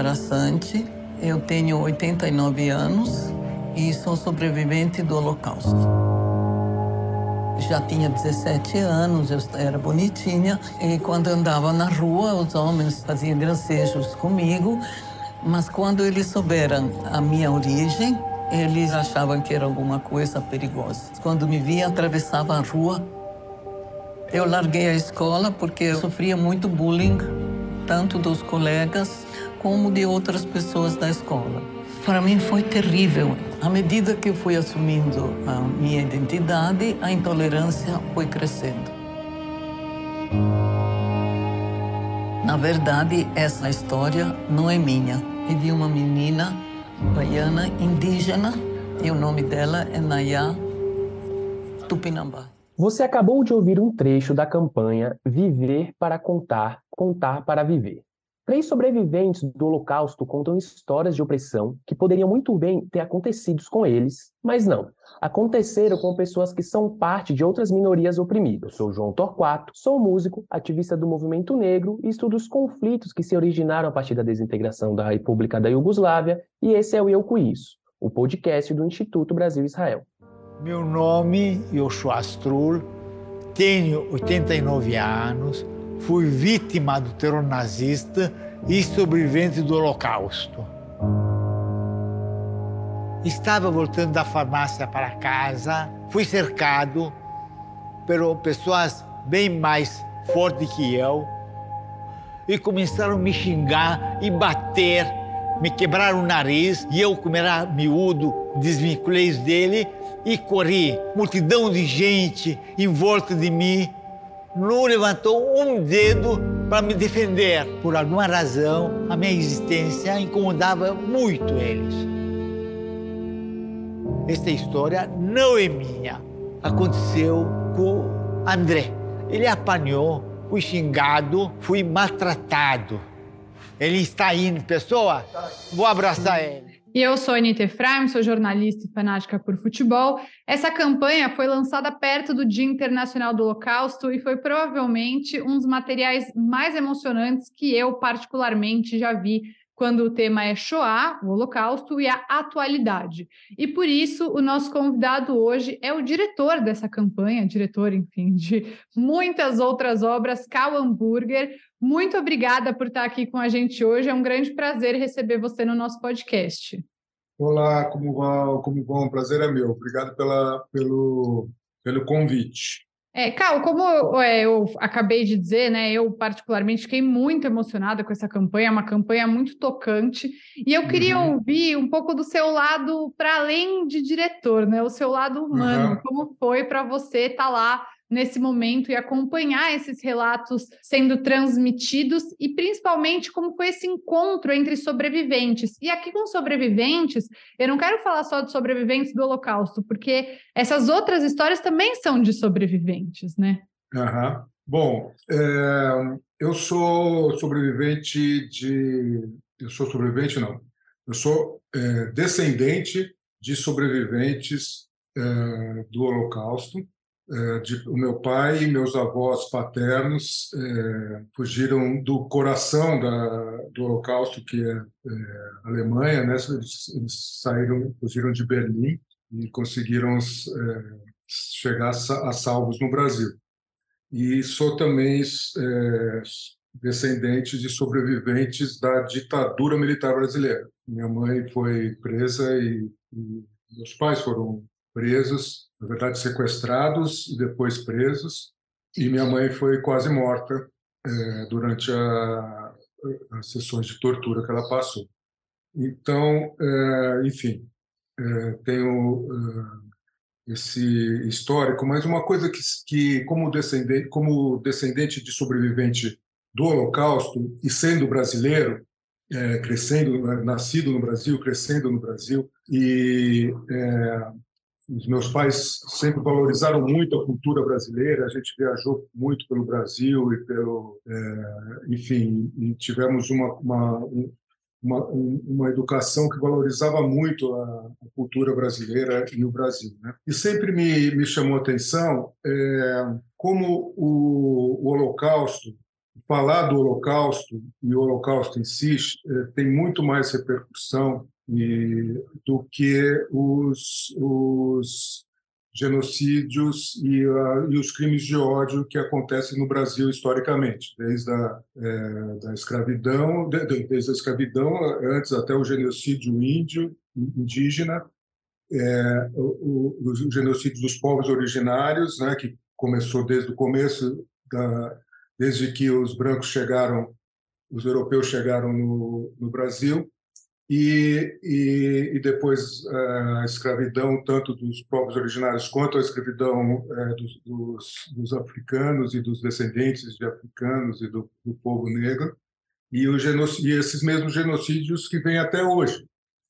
Sarassante, eu tenho 89 anos e sou sobrevivente do Holocausto. Já tinha 17 anos, eu era bonitinha e quando andava na rua, os homens faziam gracejos comigo, mas quando eles souberam a minha origem, eles achavam que era alguma coisa perigosa. Quando me via, atravessava a rua. Eu larguei a escola porque eu sofria muito bullying, tanto dos colegas como de outras pessoas da escola. Para mim foi terrível. À medida que eu fui assumindo a minha identidade, a intolerância foi crescendo. Na verdade, essa história não é minha. É de uma menina baiana indígena e o nome dela é Nayá Tupinambá. Você acabou de ouvir um trecho da campanha Viver para Contar, Contar para Viver. Três sobreviventes do Holocausto contam histórias de opressão que poderiam muito bem ter acontecido com eles, mas não. Aconteceram com pessoas que são parte de outras minorias oprimidas. Eu sou João Torquato, sou músico, ativista do movimento negro e estudo os conflitos que se originaram a partir da desintegração da República da Iugoslávia, e esse é o Eu Conheço, o podcast do Instituto Brasil-Israel. Meu nome é Yoshua Strul, tenho 89 anos, fui vítima do terror nazista e sobrevivente do Holocausto. Estava voltando da farmácia para casa, fui cercado por pessoas bem mais fortes que eu e começaram a me xingar e bater, me quebraram o nariz e eu, como era miúdo, desvinculei dele e corri. Multidão de gente em volta de mim não levantou um dedo para me defender. Por alguma razão, a minha existência incomodava muito eles. Esta história não é minha. Aconteceu com André. Ele apanhou, fui xingado, fui maltratado. Ele está indo, pessoa. Vou abraçar ele. E eu sou a Anitta Efraim, sou jornalista e fanática por futebol. Essa campanha foi lançada perto do Dia Internacional do Holocausto e foi provavelmente um dos materiais mais emocionantes que eu, particularmente, já vi quando o tema é Shoah, o Holocausto e a atualidade. E por isso, o nosso convidado hoje é o diretor dessa campanha, diretor, enfim, de muitas outras obras, Cal Hamburger. Muito obrigada por estar aqui com a gente hoje. É um grande prazer receber você no nosso podcast. Olá, como vão? Como vão? O prazer é meu. Obrigado pela, pelo, pelo convite. É, Cal, como eu, é, eu, acabei de dizer, né, eu particularmente fiquei muito emocionada com essa campanha, é uma campanha muito tocante, e eu queria uhum. ouvir um pouco do seu lado para além de diretor, né, o seu lado humano, uhum. como foi para você estar tá lá nesse momento e acompanhar esses relatos sendo transmitidos e principalmente como foi esse encontro entre sobreviventes. E aqui com sobreviventes, eu não quero falar só de sobreviventes do Holocausto, porque essas outras histórias também são de sobreviventes, né? Uhum. Bom, é, eu sou sobrevivente de. Eu sou sobrevivente, não. Eu sou é, descendente de sobreviventes é, do Holocausto. É, de, o meu pai e meus avós paternos é, fugiram do coração da, do Holocausto, que é, é Alemanha, né? Eles, eles, saíram, fugiram de Berlim e conseguiram é, chegar a, a, salvos no Brasil. E sou também descendente de sobreviventes da ditadura militar brasileira. Minha mãe foi presa e, e meus pais foram presos na verdade sequestrados e depois presos, e minha mãe foi quase morta é, durante a, as sessões de tortura que ela passou. Então, é, enfim, é, tenho é, esse histórico, mas uma coisa que, que como, descendente, como descendente de sobrevivente do Holocausto e sendo brasileiro, é, crescendo, nascido no Brasil, crescendo no Brasil e é, os meus pais sempre valorizaram muito a cultura brasileira. A gente viajou muito pelo Brasil e pelo, é, enfim, e tivemos uma, uma, uma, uma, educação que valorizava muito a, a, cultura brasileira e o Brasil. Né? E sempre me, me chamou a atenção é, como o, o Holocausto falar do Holocausto e o Holocausto em si tem muito mais repercussão e, do que os, os genocídios e, uh, e, os crimes de ódio que acontecem no Brasil historicamente, desde a é, da escravidão, de, desde a escravidão antes até o genocídio índio indígena, é, o, o, os genocídios dos povos originários, né, que começou desde o começo da, desde que os brancos chegaram, os europeus chegaram no, no Brasil e, e, e, depois a escravidão tanto dos povos originários quanto a escravidão é, dos, dos, dos, africanos e dos descendentes de africanos e do, do povo negro e, e esses mesmos genocídios que vêm até hoje.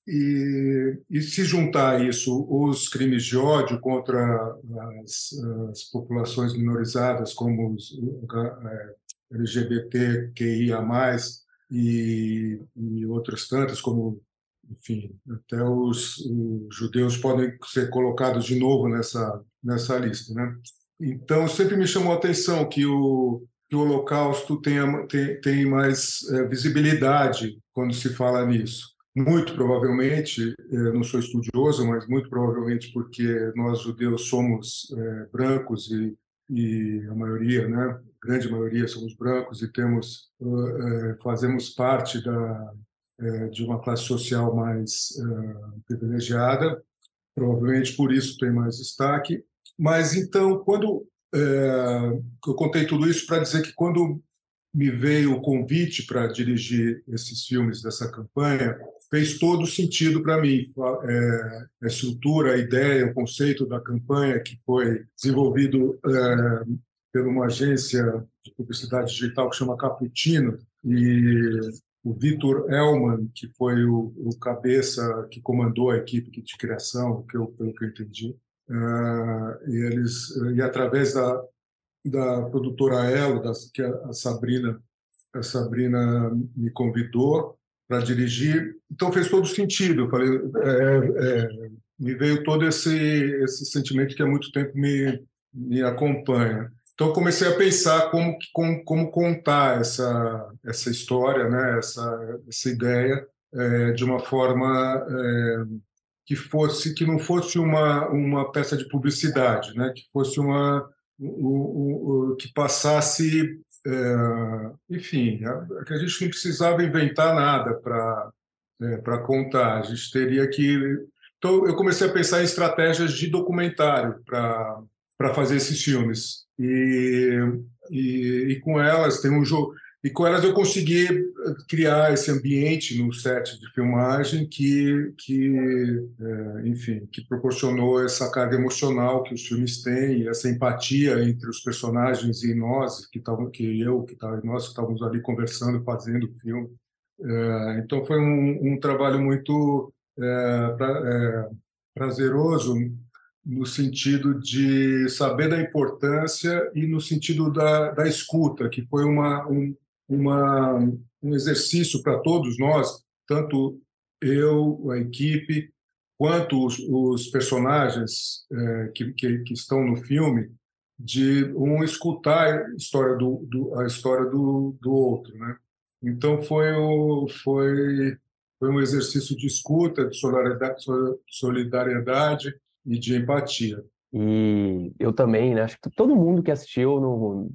E, e, se juntar isso os crimes de ódio contra as, as populações minorizadas, como os é, LGBTQIA+, e, e outras tantas, como, enfim, até os, os, judeus podem ser colocados de novo nessa, nessa lista. Né? Então, sempre me chamou a atenção que o, que o Holocausto tenha, tem, tem mais é, visibilidade quando se fala nisso. Muito provavelmente, é, não sou estudioso, mas muito provavelmente porque nós judeus somos é, brancos e, e a maioria, né, grande maioria somos brancos e temos uh, fazemos parte da uh, de uma classe social mais privilegiada. Provavelmente por isso tem mais destaque. Mas então quando eu contei tudo isso para dizer que quando me veio o convite para dirigir esses filmes dessa campanha fez todo sentido para mim. É, a estrutura a ideia o conceito da campanha que foi desenvolvido é, por uma agência de publicidade digital que chama Caputino e o Vitor Elman, que foi o, o, cabeça que comandou a equipe de criação, que eu, pelo que eu entendi, uh, e eles e através da da produtora Elo, da, que a Sabrina a Sabrina me convidou para dirigir, então fez todo sentido. Eu falei, é, é, me veio todo esse esse sentimento que há muito tempo me me acompanha. Então comecei a pensar como como, como contar essa essa história, né, essa essa ideia é, de uma forma é, que fosse que não fosse uma uma peça de publicidade, né, que fosse uma o, o, que passasse, é, enfim, a, que a gente não precisava inventar nada para é, para contar, a gente teria que então eu comecei a pensar em estratégias de documentário para para fazer esses filmes e, e, e, com elas tem um jogo e com elas eu consegui criar esse ambiente no set de filmagem que que é, enfim que proporcionou essa carga emocional que os filmes têm essa empatia entre os personagens e nós que estavam que eu que tava, nós que estávamos ali conversando fazendo o filme. É, então foi um, um trabalho muito é, pra, é, prazeroso no sentido de saber da importância e no sentido da, da escuta, que foi uma, um, uma, um exercício para todos nós, tanto eu, a equipe, quanto os, os personagens é, que, que, que, estão no filme, de um escutar a história do, do a história do, do outro, né? Então foi o, foi foi um exercício de escuta, de solidariedade, solidariedade e de empatia. E eu também, né? Acho que todo mundo que assistiu no,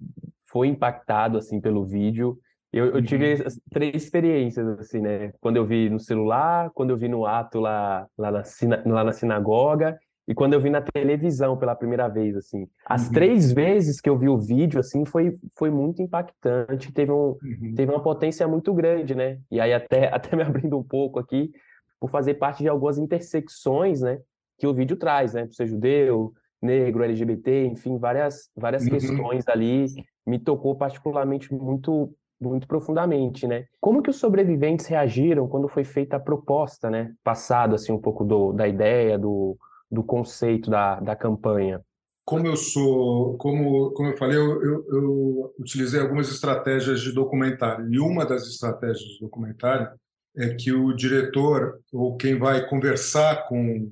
foi impactado assim pelo vídeo. Eu, eu tive uhum. três experiências assim, né? Quando eu vi no celular, quando eu vi no ato lá lá na, lá na sinagoga e quando eu vi na televisão pela primeira vez, assim. As uhum. três vezes que eu vi o vídeo, assim, foi, foi muito impactante, teve, um, uhum. teve uma potência muito grande, né? E aí até, até me abrindo um pouco aqui, por fazer parte de algumas intersecções, né? Que o vídeo traz, né? Por ser judeu, negro, LGBT, enfim, várias, várias uhum. questões ali, me tocou particularmente muito muito profundamente, né? Como que os sobreviventes reagiram quando foi feita a proposta, né? Passado, assim, um pouco do, da ideia, do, do conceito da, da campanha. Como eu sou, como, como eu falei, eu, eu, eu utilizei algumas estratégias de documentário. E uma das estratégias de documentário é que o diretor, ou quem vai conversar com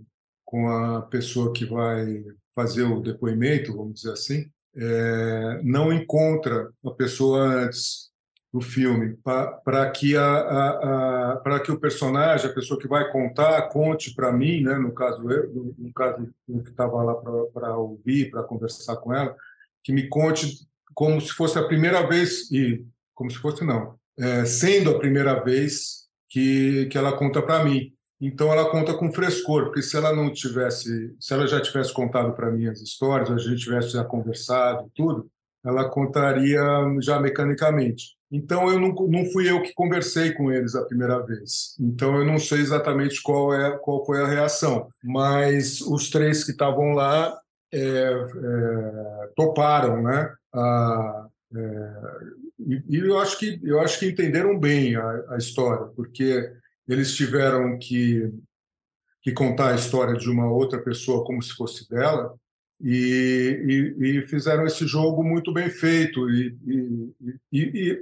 com a pessoa que vai fazer o depoimento, vamos dizer assim, é, não encontra a pessoa antes do filme, para que, a, para que o personagem, a pessoa que vai contar, conte para mim, né, no caso eu, no, no caso eu que estava lá para ouvir, para conversar com ela, que me conte como se fosse a primeira vez, e como se fosse não, é, sendo a primeira vez que, que ela conta para mim. Então ela conta com frescor, porque se ela não tivesse, se ela já tivesse contado para mim as histórias, a gente tivesse já conversado tudo, ela contaria já mecanicamente. Então eu não, não fui eu que conversei com eles a primeira vez. Então eu não sei exatamente qual é qual foi a reação, mas os três que estavam lá é, é, toparam, né? A, é, e, e, eu acho que eu acho que entenderam bem a, a história, porque eles tiveram que que contar a história de uma outra pessoa como se fosse dela e, e, e fizeram esse jogo muito bem feito e, e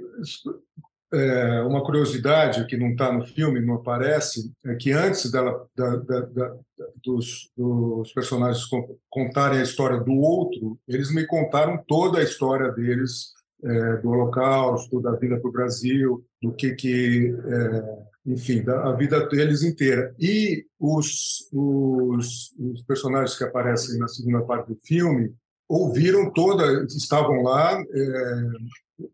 é, uma curiosidade que não está no filme, não aparece, é que antes dela, da, da, da, dos, dos, personagens contarem a história do outro, eles me contaram toda a história deles, é, do Holocausto, da vinda para o Brasil, do que que é, enfim, da, a vida deles inteira. E os, os, os, personagens que aparecem na segunda parte do filme ouviram toda, estavam lá é,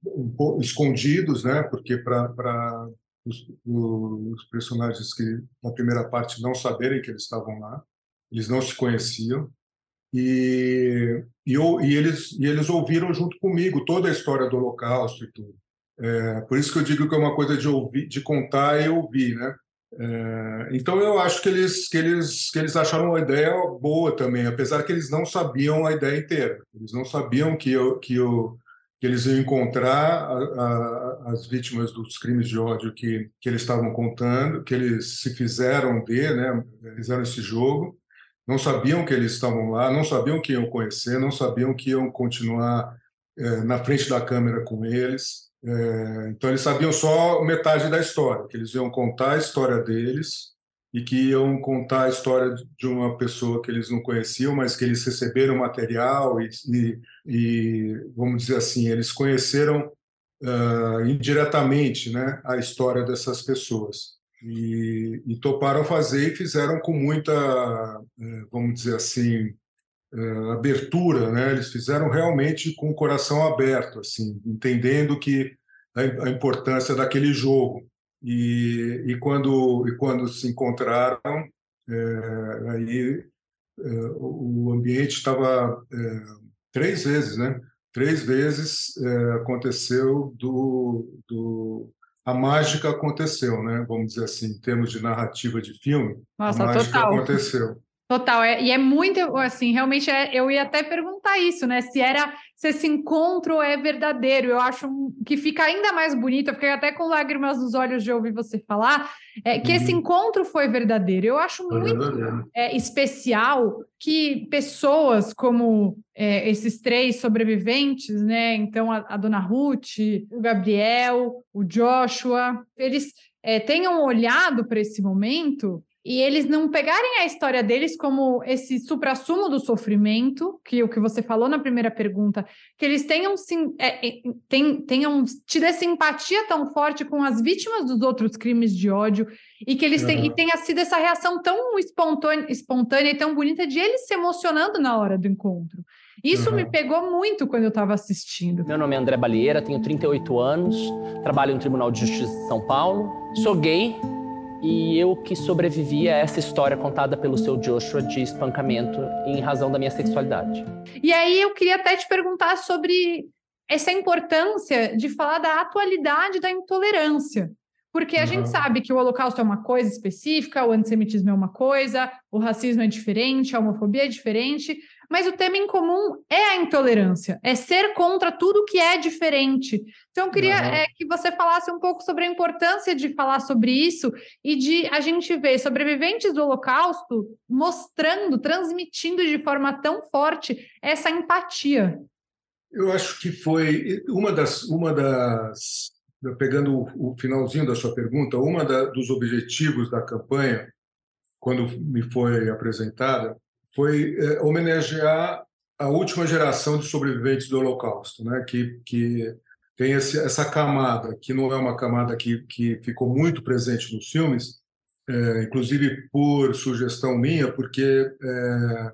um escondidos, né? Porque para os, os, personagens que na primeira parte não saberem que eles estavam lá, eles não se conheciam. E, e, e, eles, e eles ouviram junto comigo toda a história do Holocausto e tudo. É, por isso que eu digo que é uma coisa de ouvir, de contar e ouvir, né? É, então eu acho que eles que eles que eles acharam uma ideia boa também, apesar que eles não sabiam a ideia inteira. Eles não sabiam que eu, que eu que eles iam encontrar a, a, as vítimas dos crimes de ódio que, que eles estavam contando, que eles se fizeram de, né, fizeram esse jogo, não sabiam que eles estavam lá, não sabiam que iam conhecer, não sabiam que iam continuar é, na frente da câmera com eles. É, então eles sabiam só metade da história, que eles iam contar a história deles e que iam contar a história de uma pessoa que eles não conheciam, mas que eles receberam material e, e, e vamos dizer assim, eles conheceram uh, indiretamente né, a história dessas pessoas. E, e, toparam fazer e fizeram com muita, eh, vamos dizer assim, uh, abertura, né? Eles fizeram realmente com o coração aberto, assim, entendendo que a, importância daquele jogo. E, e quando e quando se encontraram, é, aí é, o ambiente estava é, três vezes, né? Três vezes aconteceu do, do a mágica aconteceu, né? Vamos dizer assim, em termos de narrativa de filme, Nossa, a mágica total. aconteceu. Total, é, e é muito assim, realmente é, eu ia até perguntar isso, né? Se era se esse encontro é verdadeiro. Eu acho que fica ainda mais bonito, eu fiquei até com lágrimas nos olhos de ouvir você falar, é, que uhum. esse encontro foi verdadeiro. Eu acho foi muito é, especial que pessoas como é, esses três sobreviventes, né? Então, a, a dona Ruth, o Gabriel, o Joshua, eles é, tenham olhado para esse momento e eles não pegarem a história deles como esse suprassumo do sofrimento, que o que você falou na primeira pergunta, que eles tenham, sim, é, é, ten, tenham tido essa empatia tão forte com as vítimas dos outros crimes de ódio e que eles uhum. e tenha sido essa reação tão espontânea, espontânea e tão bonita de eles se emocionando na hora do encontro. Isso uhum. me pegou muito quando eu estava assistindo. Meu nome é André Balieira, tenho 38 anos, trabalho no Tribunal de Justiça de São Paulo, sou gay, e eu que sobrevivi a essa história contada pelo seu Joshua de espancamento em razão da minha sexualidade. E aí eu queria até te perguntar sobre essa importância de falar da atualidade da intolerância. Porque a uhum. gente sabe que o Holocausto é uma coisa específica, o antissemitismo é uma coisa, o racismo é diferente, a homofobia é diferente, mas o tema em comum é a intolerância, é ser contra tudo que é diferente. Então, eu queria uhum. é, que você falasse um pouco sobre a importância de falar sobre isso e de a gente ver sobreviventes do Holocausto mostrando, transmitindo de forma tão forte essa empatia. Eu acho que foi uma das, uma das pegando o finalzinho da sua pergunta, uma da, dos objetivos da campanha, quando me foi apresentada, foi é, homenagear a última geração de sobreviventes do Holocausto, né? que, que, tem esse, essa camada, que não é uma camada que, que ficou muito presente nos filmes, é, inclusive por sugestão minha, porque é,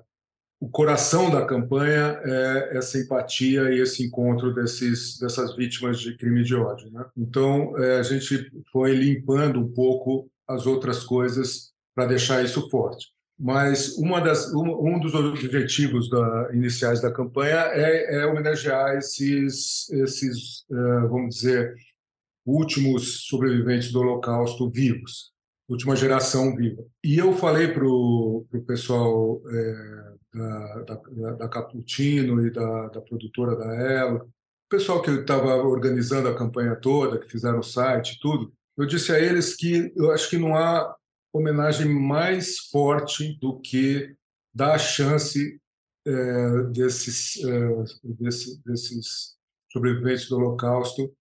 o coração da campanha é essa empatia e esse encontro desses, dessas vítimas de crime de ódio. Né? Então, é, a gente foi limpando um pouco as outras coisas para deixar isso forte. Mas uma das, um, um dos objetivos da, iniciais da campanha é, é homenagear esses, esses uh, vamos dizer, últimos sobreviventes do Holocausto vivos, última geração viva. E eu falei para o pessoal é, da, da, da, Caputino e da, da produtora da Elo, o pessoal que estava organizando a campanha toda, que fizeram o site tudo, eu disse a eles que eu acho que não há homenagem mais forte do que dar a chance é, desses, é, desse, desses sobreviventes do Holocausto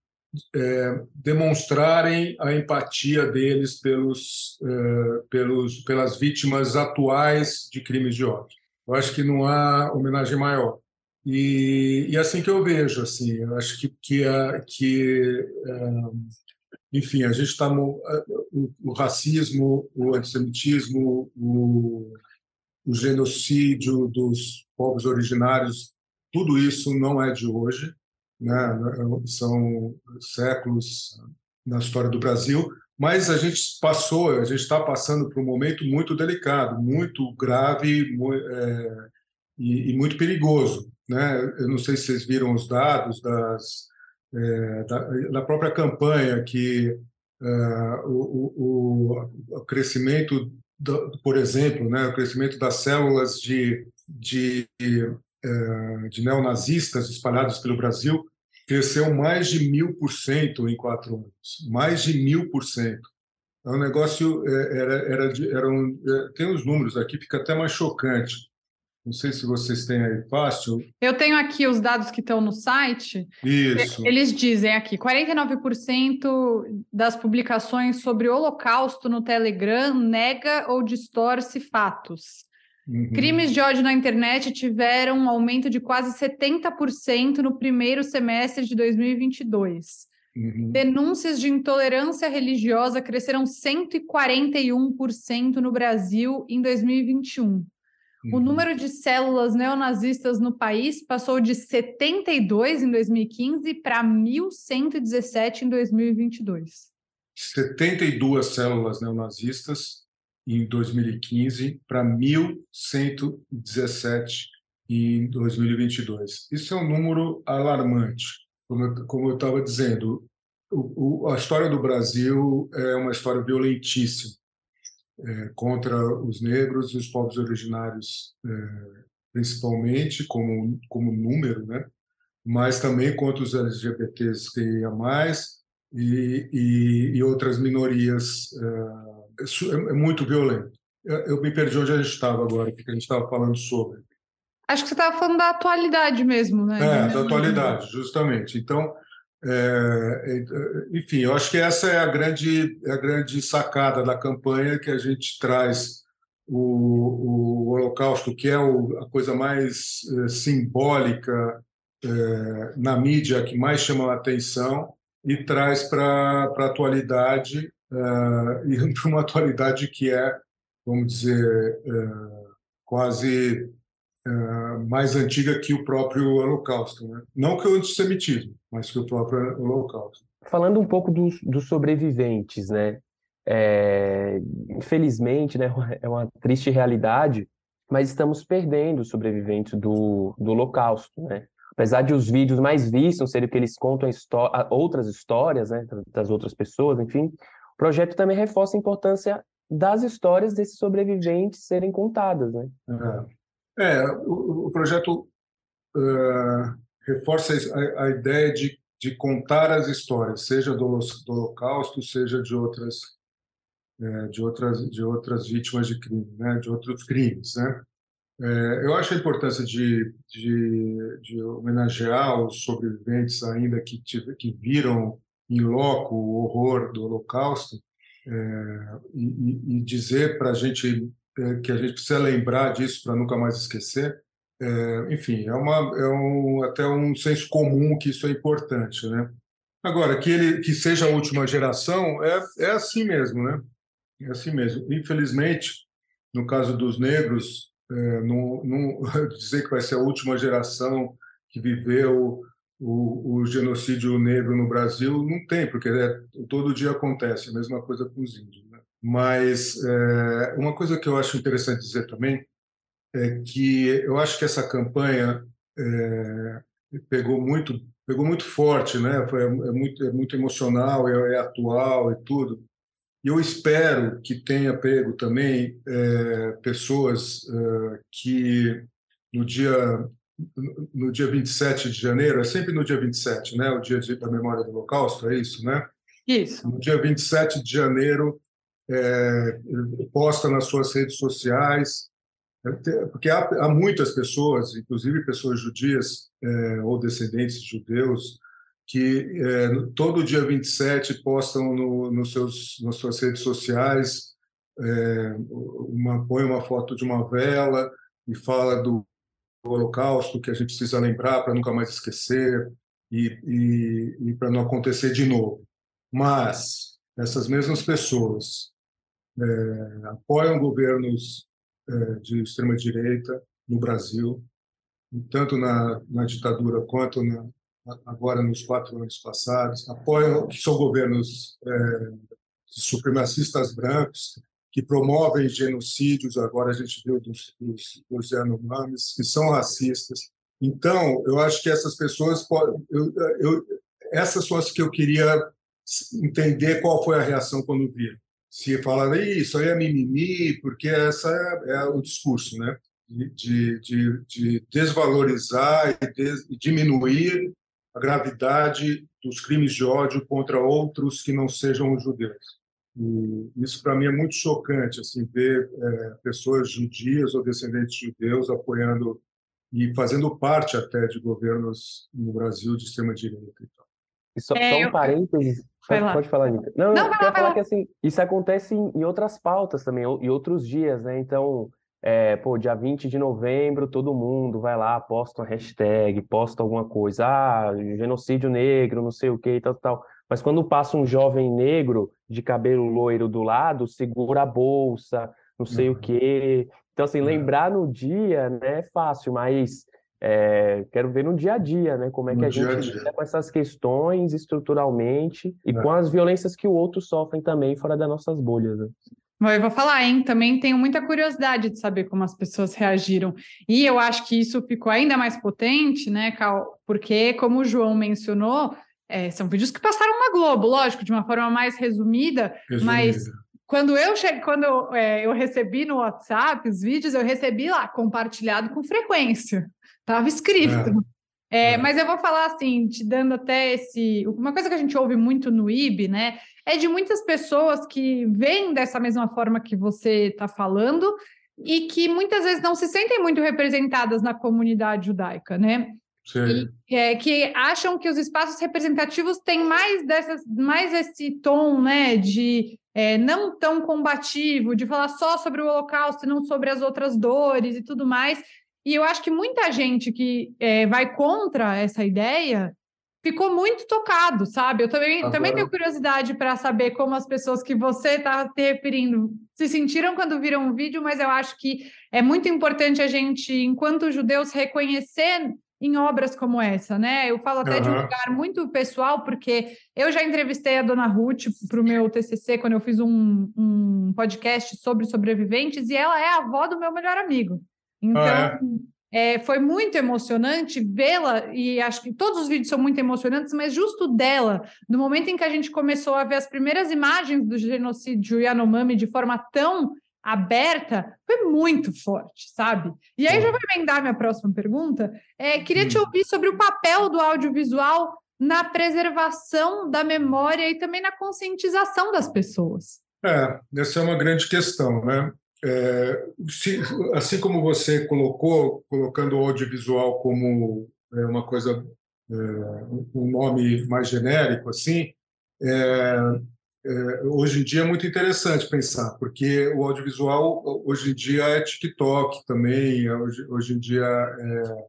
é, demonstrarem a empatia deles pelos, é, pelos, pelas vítimas atuais de crimes de ódio. Eu acho que não há homenagem maior. E, e é assim que eu vejo, assim, eu acho que que, que enfim, a gente está o, o, racismo, o antissemitismo, o, o genocídio dos povos originários, tudo isso não é de hoje, né? São séculos na história do Brasil, mas a gente passou, a gente está passando por um momento muito delicado, muito grave muito, é, e, e, muito perigoso. Né? Eu não sei se vocês viram os dados das é, da, da, própria campanha, que é, o, o, o, crescimento, do, por exemplo, né, o crescimento das células de, de, é, de neonazistas espalhadas pelo Brasil cresceu mais de mil por cento em quatro anos, mais de mil por cento. É um negócio, é, era, era, era um, é, tem os números aqui, fica até mais chocante. Não sei se vocês têm aí fácil. Eu tenho aqui os dados que estão no site. Isso. Eles dizem aqui: 49% das publicações sobre Holocausto no Telegram nega ou distorce fatos. Uhum. Crimes de ódio na internet tiveram um aumento de quase 70% no primeiro semestre de 2022. Uhum. Denúncias de intolerância religiosa cresceram 141% no Brasil em 2021. O uhum. número de células neonazistas no país passou de 72 em 2015 para 1.117 em 2022. 72 células neonazistas em 2015 para 1.117 em 2022. Isso é um número alarmante. Como eu estava dizendo, o, o, a história do Brasil é uma história violentíssima é, contra os negros e os povos originários, é, principalmente como, como número, né? mas também contra os LGBTs que ia mais e, e, e, outras minorias. É, é, é muito violento. Eu, eu, me perdi onde a gente estava agora, o que a gente estava falando sobre. Acho que você estava falando da atualidade mesmo, né? É, da atualidade, justamente. Então, é, é, enfim, eu acho que essa é a grande, é a grande sacada da campanha que a gente traz o, o Holocausto, que é o, a coisa mais é, simbólica é, na mídia, que mais chama a atenção, e traz para a atualidade, é, e para uma atualidade que é, vamos dizer, quase mais antiga que o próprio Holocausto. Né? Não que o antissemitismo, mas que o próprio Holocausto. Falando um pouco dos, dos sobreviventes, né? É, infelizmente, né, é uma triste realidade, mas estamos perdendo os sobreviventes do, do Holocausto, né? Apesar de os vídeos mais vistos serem que eles contam outras histórias, né, das outras pessoas, enfim, o projeto também reforça a importância das histórias desses sobreviventes serem contadas, né? É, é o, o, projeto uh, reforça a, a ideia de, de, contar as histórias, seja do, do Holocausto, seja de outras é, de outras de outras vítimas de crime, né, de outros crimes, né. É, eu acho a importância de, de, de, homenagear os sobreviventes ainda que, que viram em loco o horror do Holocausto é, e, e, dizer para a gente é, que a gente precisa lembrar disso para nunca mais esquecer é, enfim, é, uma, é um, até um senso comum que isso é importante, né? Agora, que ele que seja a última geração é, é assim mesmo, né? É assim mesmo. Infelizmente, no caso dos negros, é, dizer que vai ser a última geração que viveu o, o, genocídio negro no Brasil não tem, porque é, todo dia acontece, a mesma coisa com os índios. Mas é, uma coisa que eu acho interessante dizer também é que eu acho que essa campanha é, pegou muito pegou muito forte, né? Foi, é, muito, é muito emocional, é, é atual e tudo. E eu espero que tenha pego também é, pessoas é, que no dia no dia 27 de janeiro, é sempre no dia 27, né? O dia da memória do Holocausto, é isso, né? Isso. No dia 27 de janeiro, é, posta nas suas redes sociais, é, porque há, há muitas pessoas, inclusive pessoas judias é, ou descendentes de judeus, que é, todo dia 27 postam no, nos seus, nas suas redes sociais, é, uma, põe uma foto de uma vela e fala do Holocausto, que a gente precisa lembrar para nunca mais esquecer e, e, e para não acontecer de novo. Mas essas mesmas pessoas é, apoiam governos é, de extrema direita no Brasil, tanto na, na ditadura quanto na, agora nos quatro anos passados, apoiam são governos é, supremacistas brancos que promovem genocídios, agora a gente viu dos, dos, dos Yanomamis, que são racistas. Então, eu acho que essas pessoas, eu, eu, essas são as que eu queria entender qual foi a reação quando vi. Se falaram, isso aí é mimimi, porque essa é, é o discurso, né? De, de, de desvalorizar e diminuir a gravidade dos crimes de ódio contra outros que não sejam judeus. E isso para mim é muito chocante, assim, ver é, pessoas judias ou descendentes de judeus apoiando e fazendo parte até de governos no Brasil de extrema direita. E só, é, só um parênteses, pode, pode, falar, Anitta. Não, não, eu quero falar que assim, isso acontece em, em outras pautas também, em outros dias, né? Então, é, pô, dia 20 de novembro, todo mundo vai lá, posta uma hashtag, posta alguma coisa, ah, genocídio negro, não sei o que, tal, tal. Mas quando passa um jovem negro de cabelo loiro do lado, segura a bolsa, não sei uhum. o quê. Então, assim, lembrar no dia né, é fácil, mas é, quero ver no dia a dia, né? Como é que no a gente lida com essas questões estruturalmente e é. com as violências que o outro sofrem também fora das nossas bolhas. Né? Eu vou falar, hein? Também tenho muita curiosidade de saber como as pessoas reagiram. E eu acho que isso ficou ainda mais potente, né, Cal? Porque, como o João mencionou, é, são vídeos que passaram na Globo, lógico, de uma forma mais resumida, resumida. mas quando eu cheguei, quando eu, é, eu, recebi no WhatsApp os vídeos, eu recebi lá compartilhado com frequência. Estava escrito. É. é. Mas eu vou falar assim, te dando até esse. Uma coisa que a gente ouve muito no IB, né? É de muitas pessoas que veem dessa mesma forma que você está falando e que muitas vezes não se sentem muito representadas na comunidade judaica, né? E, é, que acham que os espaços representativos têm mais dessas, mais esse tom, né, de é, não tão combativo, de falar só sobre o Holocausto e não sobre as outras dores e tudo mais. E eu acho que muita gente que é, vai contra essa ideia ficou muito tocado, sabe? Eu também, Agora... também tenho curiosidade para saber como as pessoas que você está se referindo se sentiram quando viram o vídeo, mas eu acho que é muito importante a gente, enquanto judeus, reconhecer em obras como essa, né? Eu falo até uhum. de um lugar muito pessoal, porque eu já entrevistei a dona Ruth para o meu TCC, quando eu fiz um, um, podcast sobre sobreviventes, e ela é a avó do meu melhor amigo. Então, é? É, foi muito emocionante vê-la, e acho que todos os vídeos são muito emocionantes, mas justo dela, no momento em que a gente começou a ver as primeiras imagens do genocídio Yanomami de forma tão aberta foi muito forte, sabe? E aí já vou emendar minha próxima pergunta. É, queria te hum. ouvir sobre o papel do audiovisual na preservação da memória e também na conscientização das pessoas. É, essa é uma grande questão, né? É, se, assim como você colocou, colocando o audiovisual como é, uma coisa, é, um nome mais genérico, assim, é, é, hoje em dia é muito interessante pensar, porque o audiovisual hoje em dia é TikTok também, é, hoje, hoje em dia é,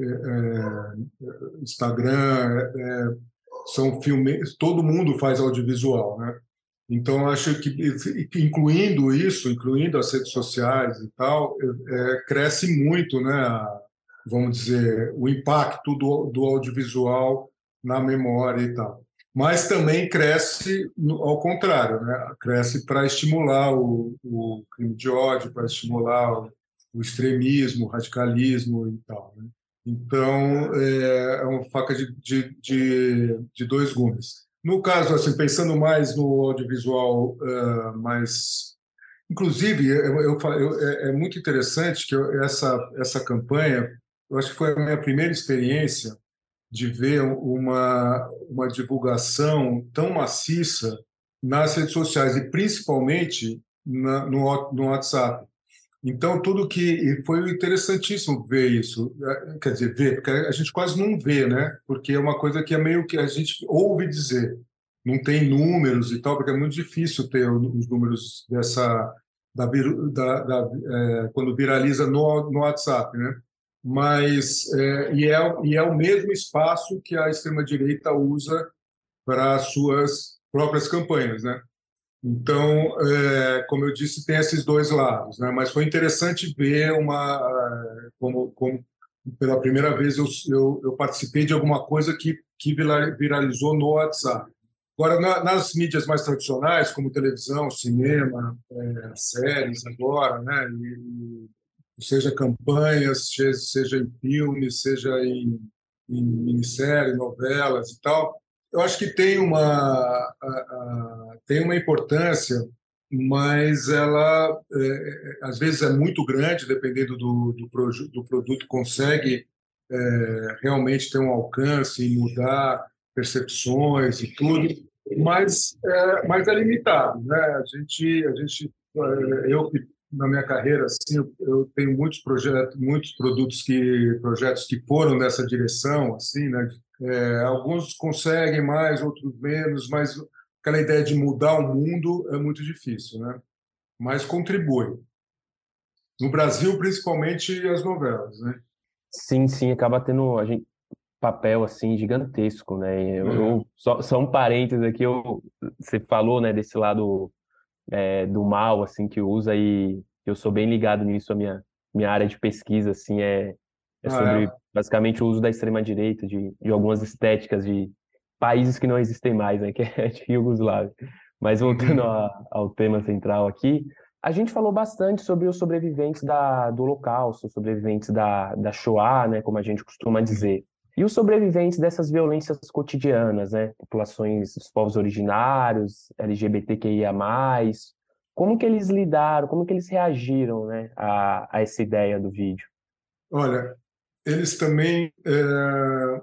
é, é Instagram, é, são filmes, todo mundo faz audiovisual, né? Então acho que incluindo isso, incluindo as redes sociais e tal, é, cresce muito, né? Vamos dizer o impacto do, do audiovisual na memória e tal. Mas também cresce ao contrário, né? Cresce para estimular o, o crime de ódio, para estimular o, o extremismo, o radicalismo e tal. Né? Então, é, é uma faca de, de, de, de, dois gumes. No caso, assim, pensando mais no audiovisual uh, mais... Inclusive, eu, eu, eu, é, é, muito interessante que essa, essa campanha, eu acho que foi a minha primeira experiência de ver uma, uma divulgação tão maciça nas redes sociais e principalmente na, no, no WhatsApp. Então, tudo que. Foi interessantíssimo ver isso. É, quer dizer, ver, porque a gente quase não vê, né? Porque é uma coisa que é meio que a gente ouve dizer. Não tem números e tal, porque é muito difícil ter os números dessa. Da, da, da é, quando viraliza no, no WhatsApp, né? Mas. É, e, é, e é o mesmo espaço que a extrema-direita usa para suas próprias campanhas, né? Então, é, como eu disse, tem esses dois lados, né? Mas foi interessante ver uma, como, como pela primeira vez eu, eu, eu, participei de alguma coisa que, que viralizou no WhatsApp. Agora, na, nas mídias mais tradicionais, como televisão, cinema, é, séries agora, né? E, seja campanhas, seja em filmes, seja em, em minisséries, novelas e tal, eu acho que tem uma, a, a, tem uma importância, mas ela é, às vezes é muito grande, dependendo do, do, do produto, consegue é, realmente ter um alcance e mudar percepções e tudo, mas, é, mas é limitado. Né? A gente, a gente, é, eu na minha carreira assim eu, tenho muitos projetos muitos produtos que projetos que foram nessa direção assim né é, alguns conseguem mais outros menos mas aquela ideia de mudar o mundo é muito difícil né mas contribui no Brasil principalmente as novelas né sim sim acaba tendo a gente papel assim gigantesco né eu, é. eu só, só um parênteses aqui eu você falou né desse lado é, do mal assim que usa e eu sou bem ligado nisso a minha minha área de pesquisa assim é, é sobre ah, é. basicamente o uso da extrema direita de, de algumas estéticas de países que não existem mais né que é de Iugoslávia mas voltando uhum. a, ao tema central aqui a gente falou bastante sobre os sobreviventes da, do Holocausto, sobreviventes da, da Shoah, né, como a gente costuma dizer. E os sobreviventes dessas violências cotidianas, né? Populações dos povos originários, LGBTQIA+, como que eles lidaram, como que eles reagiram né, a, a essa ideia do vídeo? Olha, eles também é,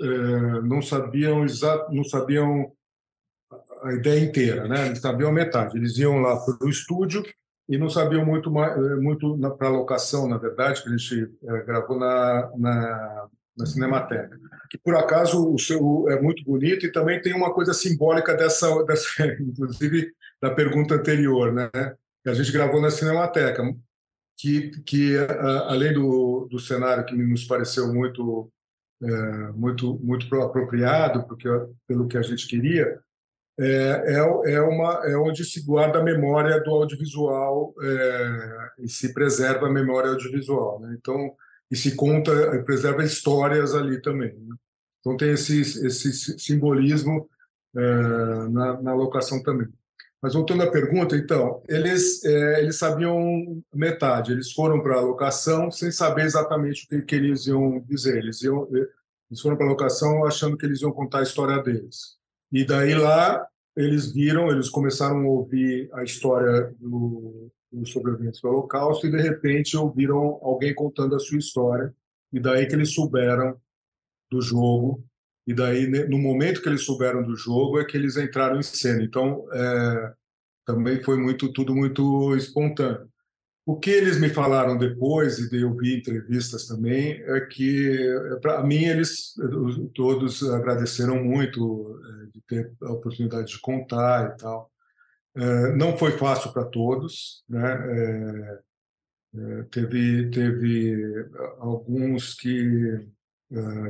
é, não sabiam exato, não sabiam a ideia inteira, né? Eles sabiam a metade. Eles iam lá para o estúdio e não sabiam muito muito para a locação, na verdade, que a gente é, gravou na, na na Cinemateca. Que por acaso o seu é muito bonito e também tem uma coisa simbólica dessa, dessa inclusive da pergunta anterior, né? Que a gente gravou na Cinemateca, que que além do, do cenário que nos pareceu muito é, muito muito apropriado porque pelo que a gente queria é, é, é, uma, é onde se guarda a memória do audiovisual é, e se preserva a memória audiovisual. Né? Então, e se conta, preserva histórias ali também. Né? Então tem esse, esse simbolismo é, na, na locação também. Mas voltando à pergunta, então, eles, é, eles sabiam metade, eles foram para a locação sem saber exatamente o que, que eles iam dizer. Eles, iam, eles foram para a locação achando que eles iam contar a história deles. E daí lá eles viram, eles começaram a ouvir a história do, os sobreviventes do Holocausto e de repente ouviram alguém contando a sua história. E daí que eles souberam do jogo. E daí no momento que eles souberam do jogo é que eles entraram em cena. Então é, também foi muito tudo muito espontâneo. O que eles me falaram depois e eu vi entrevistas também é que para mim eles todos agradeceram muito é, de ter a oportunidade de contar e tal. é, não foi fácil para todos, né? É, é, teve teve alguns que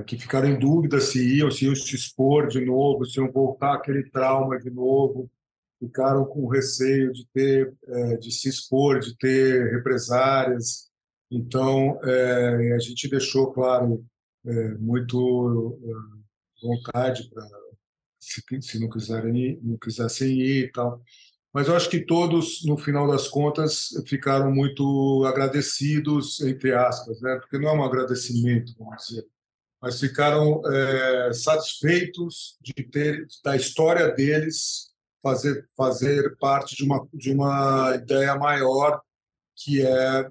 que ficaram em dúvida se iam, se iam se expor de novo, se iam voltar aquele trauma de novo, ficaram com receio de ter, de se expor, de ter represárias. Então, a gente deixou, claro, muito vontade para se, se não quiserem não quisessem ir e tal. Mas eu acho que todos, no final das contas, ficaram muito agradecidos, entre aspas, né? porque não é um agradecimento, vamos dizer, mas ficaram é, satisfeitos de ter da história deles fazer fazer parte de uma de uma ideia maior que é, é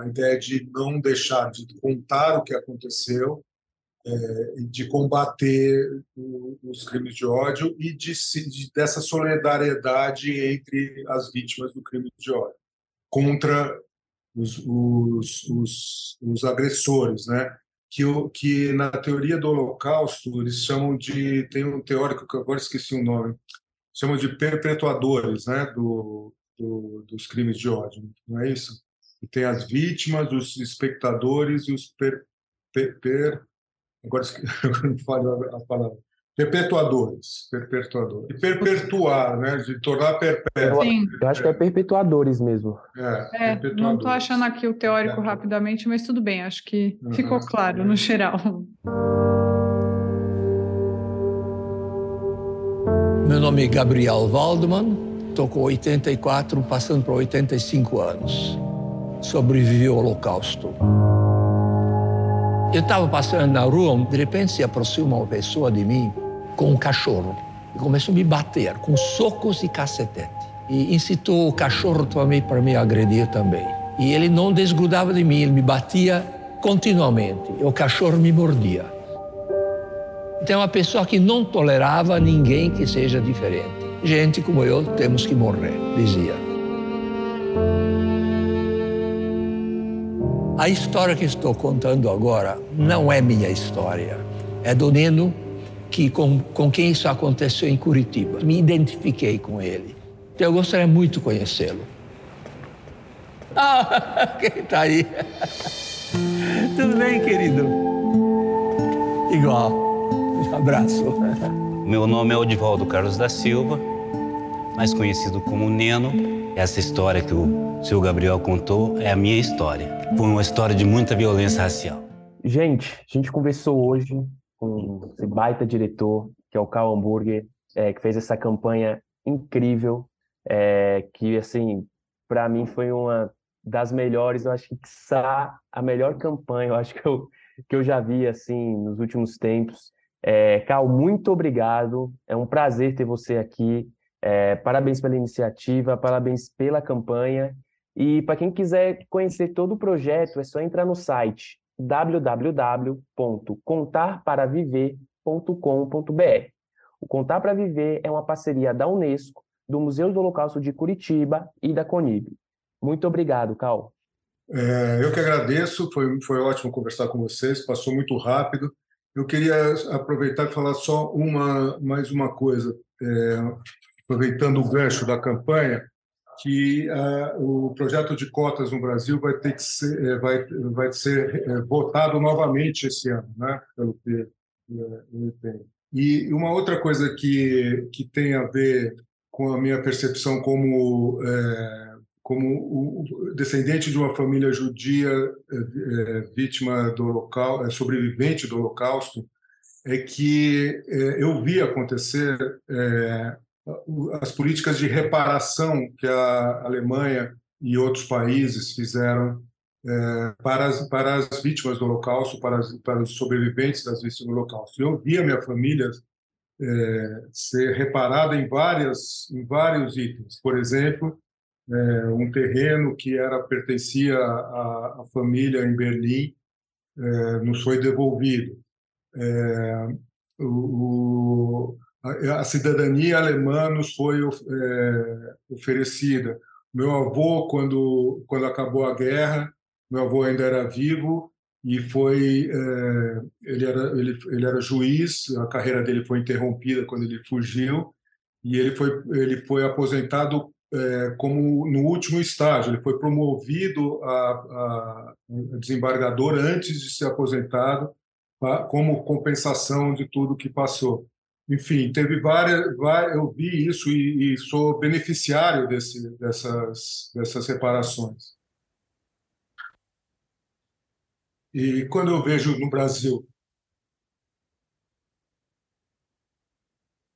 a ideia de não deixar de contar o que aconteceu de combater os crimes de ódio e de, de, dessa solidariedade entre as vítimas do crime de ódio contra os, os, os, os agressores, né? Que, que na teoria do Holocausto eles chamam de tem um teórico que agora esqueci o nome chamam de perpetuadores, né? Do, do dos crimes de ódio, não é isso? E tem as vítimas, os espectadores e os per, per, per agora não falo a palavra, perpetuadores, perpetuadores. E perpetuar, né? De tornar perpétuo. Sim. Eu acho que é perpetuadores mesmo. É, é não estou achando aqui o teórico é. rapidamente, mas tudo bem, acho que uhum. ficou claro no geral. Meu nome é Gabriel Waldman, estou com 84, passando para 85 anos. Sobrevivi ao Holocausto. Eu estava passando na rua, de repente se aproxima uma pessoa de mim com um cachorro e começou a me bater com socos e cacetete. E incitou o cachorro também para me agredir também. E ele não desgrudava de mim, ele me batia continuamente. E o cachorro me mordia. Então, é uma pessoa que não tolerava ninguém que seja diferente. Gente como eu temos que morrer, dizia. A história que estou contando agora não é minha história. É do Neno, que, com, com quem isso aconteceu em Curitiba. Me identifiquei com ele. Então, eu gostaria muito de conhecê-lo. Ah, quem está aí? Tudo bem, querido? Igual. Um abraço. Meu nome é Odivaldo Carlos da Silva, mais conhecido como Neno. Essa história que o seu Gabriel contou é a minha história. Foi uma história de muita violência racial. Gente, a gente conversou hoje com esse baita diretor, que é o Carl Hamburger, é, que fez essa campanha incrível, é, que, assim, para mim foi uma das melhores, eu acho que a melhor campanha, eu acho que eu, que eu já vi, assim, nos últimos tempos. É, Cal, muito obrigado, é um prazer ter você aqui, é, parabéns pela iniciativa, parabéns pela campanha, e para quem quiser conhecer todo o projeto, é só entrar no site www.contarparaviver.com.br. O Contar para Viver é uma parceria da Unesco, do Museu do Holocausto de Curitiba e da Conib. Muito obrigado, Cal. É, eu que agradeço, foi, foi ótimo conversar com vocês, passou muito rápido. Eu queria aproveitar e falar só uma, mais uma coisa, é, aproveitando o gancho da campanha, que uh, o projeto de cotas no Brasil vai ter que ser, é, vai, vai ser é, votado novamente esse ano, né? Pelo que é, eu entendo. E uma outra coisa que que tem a ver com a minha percepção como é, como descendente de uma família judia é, vítima do local, sobrevivente do Holocausto, é que eu vi acontecer as políticas de reparação que a Alemanha e outros países fizeram é, para, as, para as vítimas do Holocausto, para, as, para os sobreviventes das vítimas do Holocausto. Eu vi a minha família é, ser reparada em várias em vários itens. Por exemplo, é, um terreno que era pertencia à, à família em Berlim é, nos foi devolvido. É, o, a cidadania alemã nos foi é, oferecida. Meu avô, quando quando acabou a guerra, meu avô ainda era vivo e foi é, ele era ele, ele era juiz. A carreira dele foi interrompida quando ele fugiu e ele foi ele foi aposentado é, como no último estágio. Ele foi promovido a, a, desembargador antes de ser aposentado como compensação de tudo que passou. Enfim, teve várias, várias eu vi isso e, e sou beneficiário desse, dessas, dessas reparações. E quando eu vejo no Brasil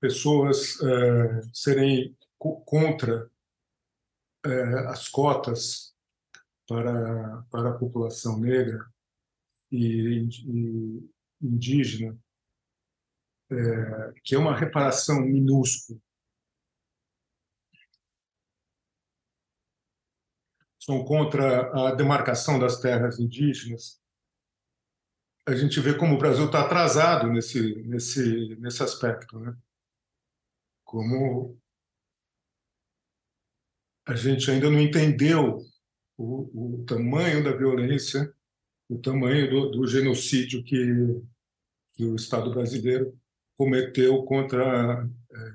pessoas é, serem contra é, as cotas para, para a população negra e, e indígena, é, que é uma reparação minúscula. São contra a demarcação das terras indígenas. A gente vê como o Brasil está atrasado nesse, nesse, nesse aspecto. Né? Como a gente ainda não entendeu o, o tamanho da violência, o tamanho do, do genocídio que, que, o Estado brasileiro cometeu contra, é,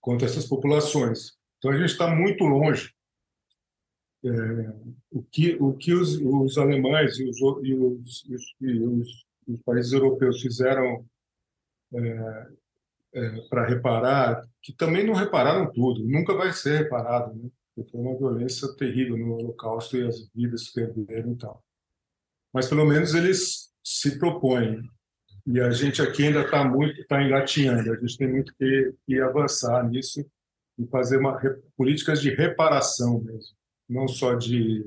contra essas populações. Então, a gente está muito longe. É, o que, o que os, os alemães e os, e os, e os, os países europeus fizeram é, é, para reparar, que também não repararam tudo, nunca vai ser reparado, né? Porque foi uma violência terrível no Holocausto e as vidas perderam e tal. Mas pelo menos eles se propõem. E a gente aqui ainda está muito, está engatinhando. A gente tem muito que, que avançar nisso e fazer uma, políticas de reparação mesmo, não só de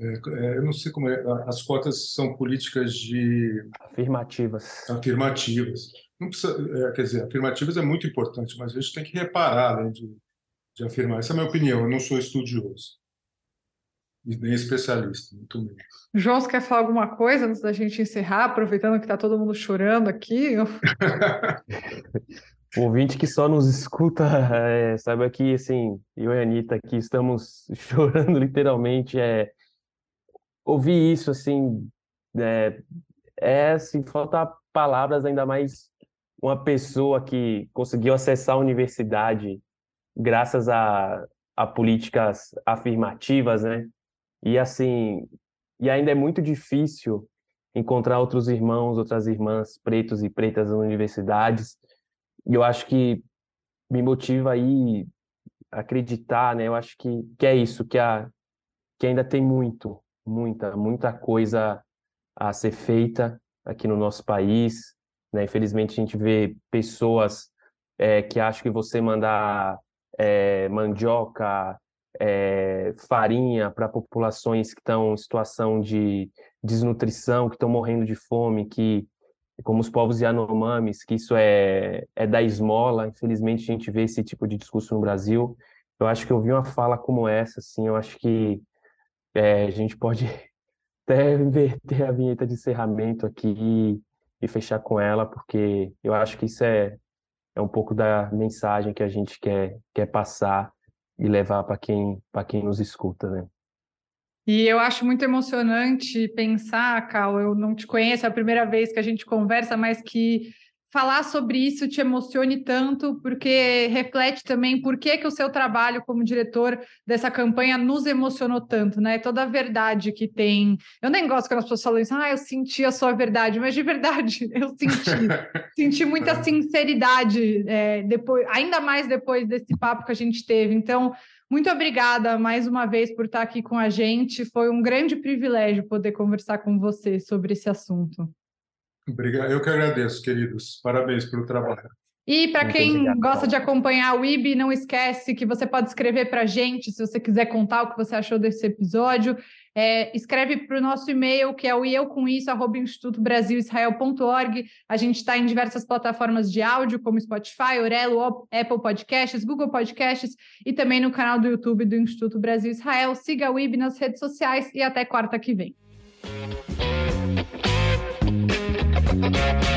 é, é, eu não sei como é, as cotas são políticas de afirmativas. Afirmativas. Não precisa, é, quer dizer, afirmativas é muito importante, mas a gente tem que reparar além de, de afirmar. Essa é a minha opinião, eu não sou estudioso. E nem especialista, muito menos. João, você quer falar alguma coisa antes da gente encerrar, aproveitando que está todo mundo chorando aqui? o ouvinte que só nos escuta, é, saiba que, assim, eu e a Anitta aqui estamos chorando literalmente. É, ouvir isso, assim, é, é assim, falta palavras, ainda mais uma pessoa que conseguiu acessar a universidade graças a, a políticas afirmativas, né? E assim, e ainda é muito difícil encontrar outros irmãos, outras irmãs pretos e pretas nas universidades. E eu acho que me motiva aí acreditar, né? Eu acho que, que é isso, que, a, que ainda tem muito, muita, muita coisa a ser feita aqui no nosso país. Né? Infelizmente, a gente vê pessoas é, que acham que você mandar é, mandioca, é, farinha para populações que estão em situação de desnutrição, que estão morrendo de fome, que como os povos Yanomamis, que isso é, é da esmola. Infelizmente, a gente vê esse tipo de discurso no Brasil. Eu acho que ouvir uma fala como essa, assim, eu acho que é, a gente pode até inverter a vinheta de encerramento aqui e fechar com ela, porque eu acho que isso é, é um pouco da mensagem que a gente quer, quer passar e levar para quem, quem nos escuta, né? E eu acho muito emocionante pensar, Cal, eu não te conheço, é a primeira vez que a gente conversa, mas que falar sobre isso te emocione tanto, porque reflete também por que, que o seu trabalho como diretor dessa campanha nos emocionou tanto, né? Toda a verdade que tem. Eu nem gosto quando as pessoas falam isso, ah, eu senti a sua verdade, mas de verdade, eu senti. senti muita sinceridade, é, depois, ainda mais depois desse papo que a gente teve. Então, muito obrigada mais uma vez por estar aqui com a gente. Foi um grande privilégio poder conversar com você sobre esse assunto. Obrigado. Eu que agradeço, queridos. Parabéns pelo trabalho. E para quem obrigado, gosta de acompanhar o IB, não esquece que você pode escrever para a gente se você quiser contar o que você achou desse episódio. É, escreve para o nosso e-mail, que é o eu com isso, arroba institutobrasilisrael.org. A gente está em diversas plataformas de áudio, como Spotify, Orelo, Apple Podcasts, Google Podcasts e também no canal do YouTube do Instituto Brasil Israel. Siga o IB nas redes sociais e até quarta que vem. Thank you.